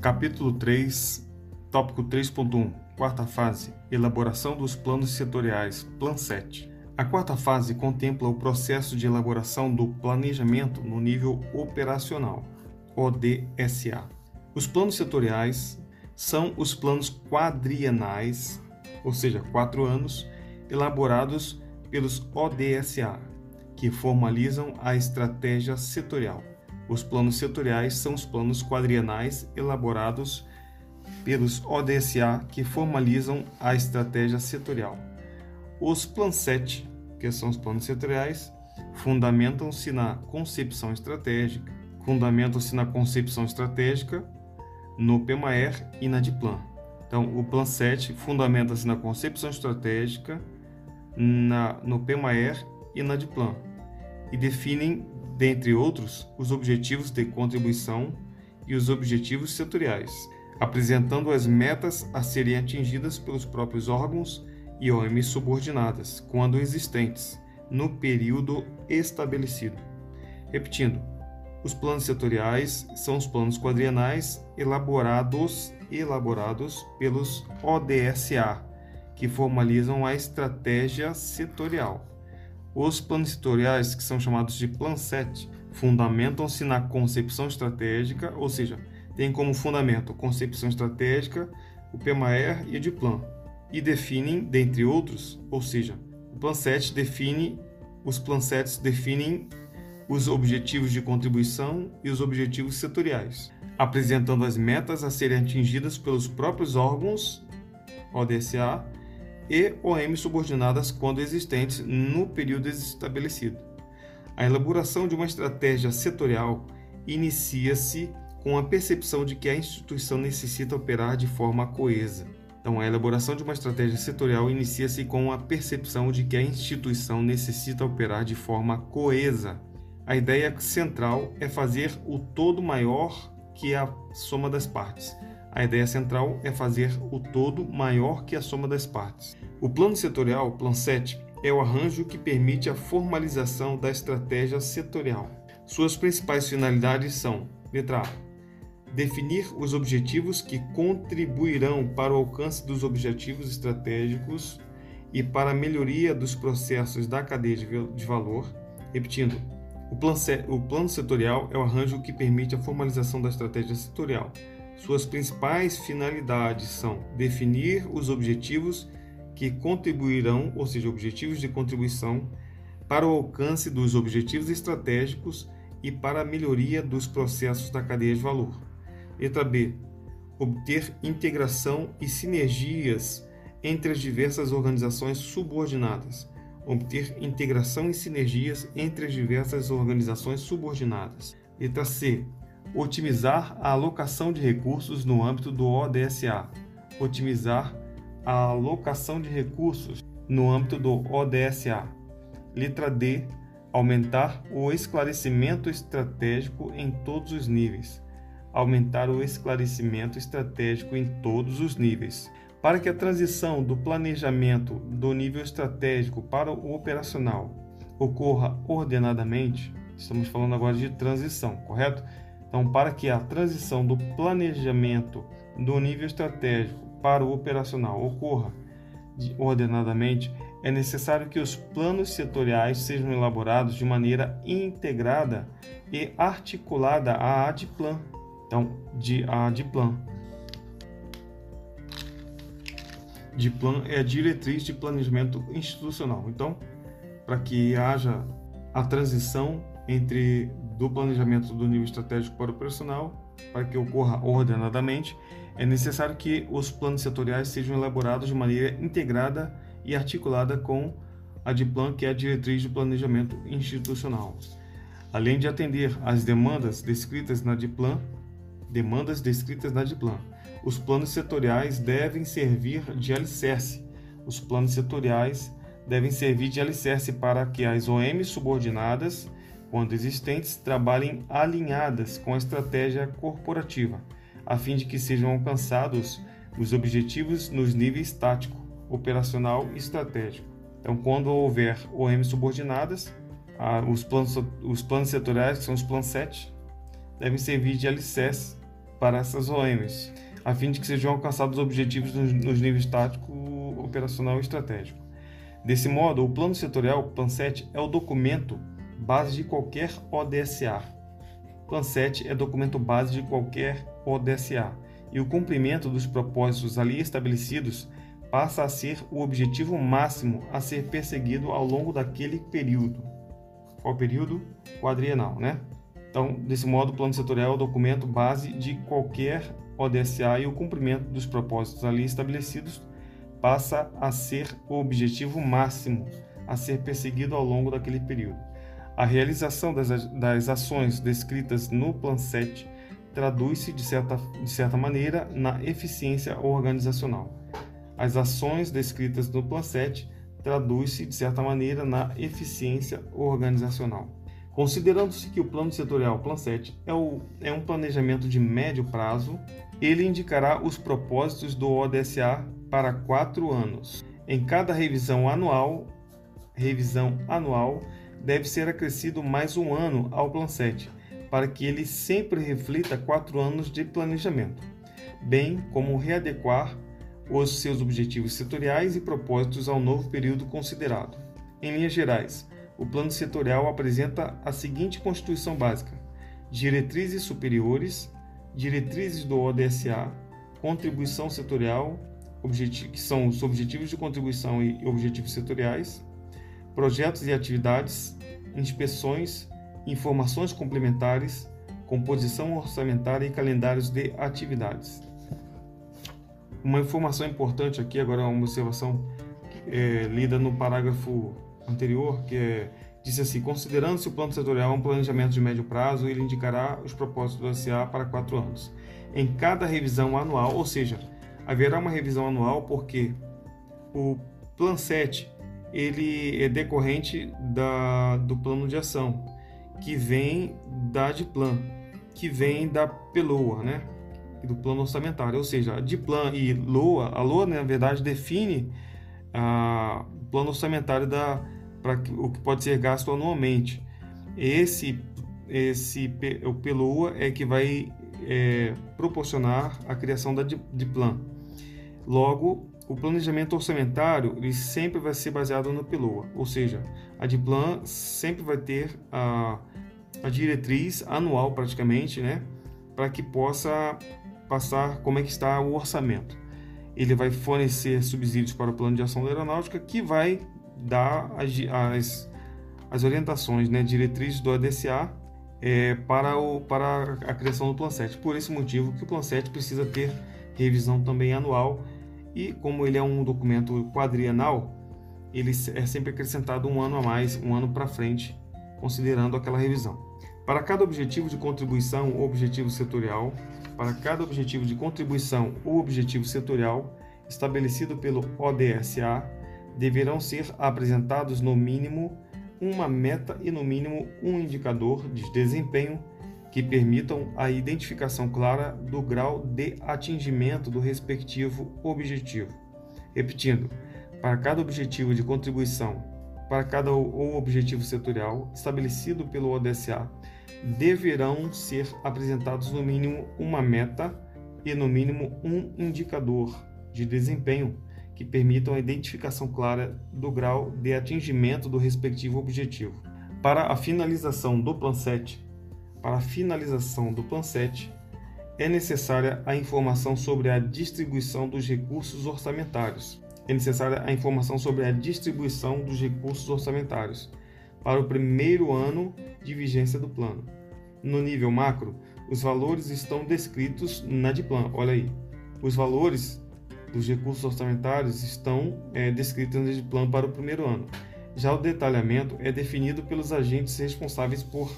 Capítulo 3, tópico 3.1, quarta fase, elaboração dos planos setoriais, Plan 7. A quarta fase contempla o processo de elaboração do planejamento no nível operacional, ODSA. Os planos setoriais são os planos quadrienais, ou seja, quatro anos, elaborados pelos ODSA, que formalizam a estratégia setorial. Os planos setoriais são os planos quadrienais elaborados pelos ODSA que formalizam a estratégia setorial. Os Plan 7, que são os planos setoriais, fundamentam-se na concepção estratégica, fundamentam-se na concepção estratégica, no PMAER e na DIPLAN. Então, o Plan 7 fundamenta-se na concepção estratégica, na, no PMAER e na DIPLAN, e definem, dentre outros, os objetivos de contribuição e os objetivos setoriais, apresentando as metas a serem atingidas pelos próprios órgãos e OMs subordinadas, quando existentes, no período estabelecido. Repetindo, os planos setoriais são os planos quadrienais elaborados elaborados pelos ODSA, que formalizam a estratégia setorial. Os planos setoriais, que são chamados de Plan 7, fundamentam-se na concepção estratégica, ou seja, têm como fundamento a concepção estratégica, o PMAER e o DIPLAN e definem, dentre outros, ou seja, o Plan 7 define, os Plan 7 definem os objetivos de contribuição e os objetivos setoriais, apresentando as metas a serem atingidas pelos próprios órgãos ODSA e OM subordinadas quando existentes no período estabelecido. A elaboração de uma estratégia setorial inicia-se com a percepção de que a instituição necessita operar de forma coesa então, a elaboração de uma estratégia setorial inicia-se com a percepção de que a instituição necessita operar de forma coesa. A ideia central é fazer o todo maior que a soma das partes. A ideia central é fazer o todo maior que a soma das partes. O plano setorial, Plan 7, é o arranjo que permite a formalização da estratégia setorial. Suas principais finalidades são: letra A definir os objetivos que contribuirão para o alcance dos objetivos estratégicos e para a melhoria dos processos da cadeia de valor. Repetindo, o plano, setorial é o arranjo que permite a formalização da estratégia setorial. Suas principais finalidades são definir os objetivos que contribuirão, ou seja, objetivos de contribuição, para o alcance dos objetivos estratégicos e para a melhoria dos processos da cadeia de valor. Letra B. Obter integração e sinergias entre as diversas organizações subordinadas. Obter integração e sinergias entre as diversas organizações subordinadas. Letra C. Otimizar a alocação de recursos no âmbito do ODSA. Otimizar a alocação de recursos no âmbito do ODSA. Letra D. Aumentar o esclarecimento estratégico em todos os níveis aumentar o esclarecimento estratégico em todos os níveis. Para que a transição do planejamento do nível estratégico para o operacional ocorra ordenadamente, estamos falando agora de transição, correto? Então, para que a transição do planejamento do nível estratégico para o operacional ocorra ordenadamente, é necessário que os planos setoriais sejam elaborados de maneira integrada e articulada à ADPLAN, então, de, a DIPLAN. DIPLAN é a diretriz de planejamento institucional. Então, para que haja a transição entre do planejamento do nível estratégico para o operacional, para que ocorra ordenadamente, é necessário que os planos setoriais sejam elaborados de maneira integrada e articulada com a DIPLAN, que é a diretriz de planejamento institucional. Além de atender às demandas descritas na DIPLAN, demandas descritas na DIPLAN. Os planos setoriais devem servir de alicerce. Os planos setoriais devem servir de alicerce para que as OMs subordinadas, quando existentes, trabalhem alinhadas com a estratégia corporativa, a fim de que sejam alcançados os objetivos nos níveis tático, operacional e estratégico. Então, quando houver OMs subordinadas, os planos, os planos setoriais, que são os planos 7, devem servir de alicerce para essas OMs, a fim de que sejam alcançados os objetivos nos níveis tático, operacional e estratégico. Desse modo, o Plano Setorial, Plan 7, é o documento base de qualquer ODSA. Plan 7 é documento base de qualquer ODSA, e o cumprimento dos propósitos ali estabelecidos passa a ser o objetivo máximo a ser perseguido ao longo daquele período. Qual período? Quadrienal, né? Então, desse modo, o plano setorial é o documento base de qualquer ODSA e o cumprimento dos propósitos ali estabelecidos passa a ser o objetivo máximo a ser perseguido ao longo daquele período. A realização das, das ações descritas no Plan 7 traduz-se, de certa, de certa maneira, na eficiência organizacional. As ações descritas no Plan 7 traduz-se, de certa maneira, na eficiência organizacional. Considerando-se que o plano setorial Plan 7 é, o, é um planejamento de médio prazo, ele indicará os propósitos do ODSA para quatro anos. Em cada revisão anual, revisão anual deve ser acrescido mais um ano ao Plan 7, para que ele sempre reflita quatro anos de planejamento, bem como readequar os seus objetivos setoriais e propósitos ao novo período considerado. Em linhas gerais, o plano setorial apresenta a seguinte constituição básica: diretrizes superiores, diretrizes do ODSA, contribuição setorial, que são os objetivos de contribuição e objetivos setoriais, projetos e atividades, inspeções, informações complementares, composição orçamentária e calendários de atividades. Uma informação importante aqui, agora uma observação é, lida no parágrafo anterior, que é, diz assim, considerando-se o plano setorial um planejamento de médio prazo, ele indicará os propósitos do SA para quatro anos. Em cada revisão anual, ou seja, haverá uma revisão anual porque o Plan 7 ele é decorrente da, do plano de ação, que vem da DIPLAN, que vem da PELOA, né? do plano orçamentário, ou seja, a DIPLAN e LOA, a LOA, né, na verdade, define o plano orçamentário da, para o que pode ser gasto anualmente. Esse, esse o PELOA é que vai é, proporcionar a criação da DIPLAN. Logo, o planejamento orçamentário ele sempre vai ser baseado no PELOA, ou seja, a DIPLAN sempre vai ter a, a diretriz anual praticamente, né, para que possa passar como é que está o orçamento. Ele vai fornecer subsídios para o plano de ação da aeronáutica que vai dar as, as, as orientações, né, diretrizes do ADCA é, para, o, para a criação do Plan 7. Por esse motivo que o Plan 7 precisa ter revisão também anual e como ele é um documento quadrienal, ele é sempre acrescentado um ano a mais, um ano para frente, considerando aquela revisão. Para cada objetivo de contribuição ou objetivo setorial, para cada objetivo de contribuição ou objetivo setorial estabelecido pelo ODSA, deverão ser apresentados no mínimo uma meta e no mínimo um indicador de desempenho que permitam a identificação clara do grau de atingimento do respectivo objetivo. Repetindo, para cada objetivo de contribuição, para cada ou objetivo setorial estabelecido pelo ODSA, deverão ser apresentados no mínimo uma meta e no mínimo um indicador de desempenho que permitam a identificação clara do grau de atingimento do respectivo objetivo. Para a finalização do Plan 7, para a finalização do 7, é necessária a informação sobre a distribuição dos recursos orçamentários. É necessária a informação sobre a distribuição dos recursos orçamentários para o primeiro ano de vigência do plano. No nível macro, os valores estão descritos na DIPLAN. Olha aí, os valores dos recursos orçamentários estão é, descritos na DIPLAN para o primeiro ano. Já o detalhamento é definido pelos agentes responsáveis por,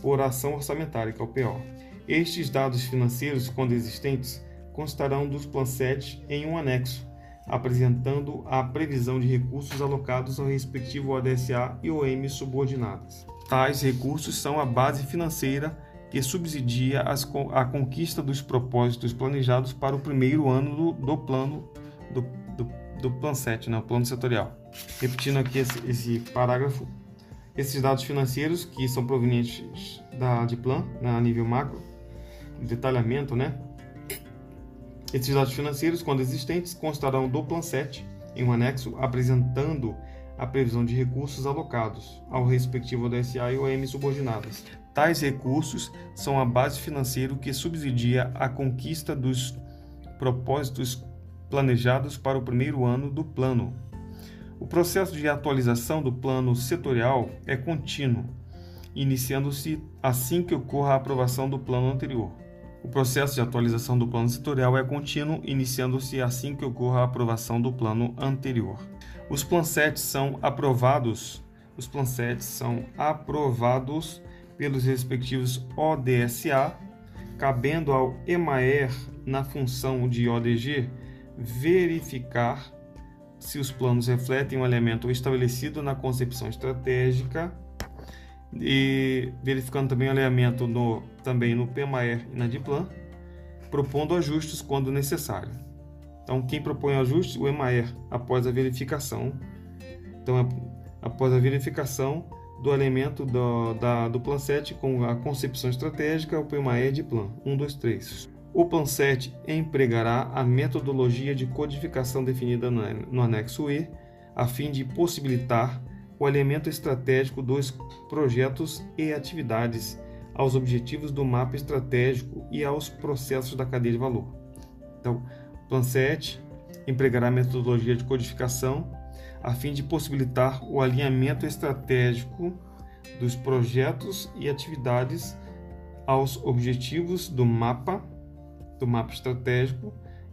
por ação orçamentária, que é o PO. Estes dados financeiros, quando existentes, constarão dos Plan 7 em um anexo, apresentando a previsão de recursos alocados ao respectivo ODSA e OM subordinadas. Tais recursos são a base financeira que subsidia a conquista dos propósitos planejados para o primeiro ano do, do plano do, do, do Plan 7, né, o plano setorial. Repetindo aqui esse, esse, parágrafo, esses dados financeiros que são provenientes da de plan, né, a nível macro, detalhamento, né? Esses dados financeiros, quando existentes, constarão do Plan 7 em um anexo apresentando a previsão de recursos alocados ao respectivo DSA e OM subordinadas. Tais recursos são a base financeira que subsidia a conquista dos propósitos planejados para o primeiro ano do plano. O processo de atualização do plano setorial é contínuo, iniciando-se assim que ocorra a aprovação do plano anterior. O processo de atualização do plano setorial é contínuo, iniciando-se assim que ocorra a aprovação do plano anterior. Os plansets são aprovados, os plansets são aprovados pelos respectivos ODSA, cabendo ao EMAER na função de ODG verificar se os planos refletem um elemento estabelecido na concepção estratégica e verificando também o alinhamento no, também no PMAER e na DIPLAN, propondo ajustes quando necessário. Então, quem propõe ajustes? O EMAER, após a verificação. Então, após a verificação do elemento do, da, do Plan 7 com a concepção estratégica, o PMAER de Plan 1, 2, 3. O Plan 7 empregará a metodologia de codificação definida no anexo E, a fim de possibilitar o alinhamento estratégico dos projetos e atividades aos objetivos do mapa estratégico e aos processos da cadeia de valor. Então, o Plan 7 empregará a metodologia de codificação a fim de possibilitar o alinhamento estratégico dos projetos e atividades aos objetivos do mapa, do mapa estratégico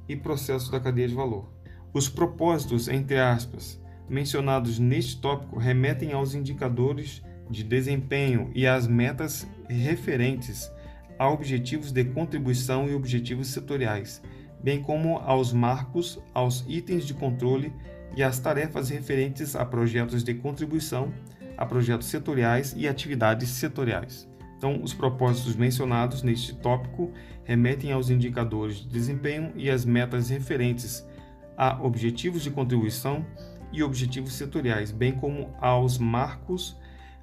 e processos da cadeia de valor. Os propósitos, entre aspas, mencionados neste tópico remetem aos indicadores de desempenho e às metas referentes a objetivos de contribuição e objetivos setoriais, bem como aos marcos, aos itens de controle e às tarefas referentes a projetos de contribuição, a projetos setoriais e atividades setoriais. Então, os propósitos mencionados neste tópico remetem aos indicadores de desempenho e às metas referentes a objetivos de contribuição, e objetivos setoriais, bem como aos marcos,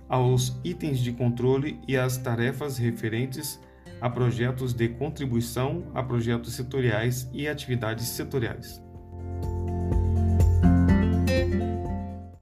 aos itens de controle e às tarefas referentes a projetos de contribuição, a projetos setoriais e atividades setoriais.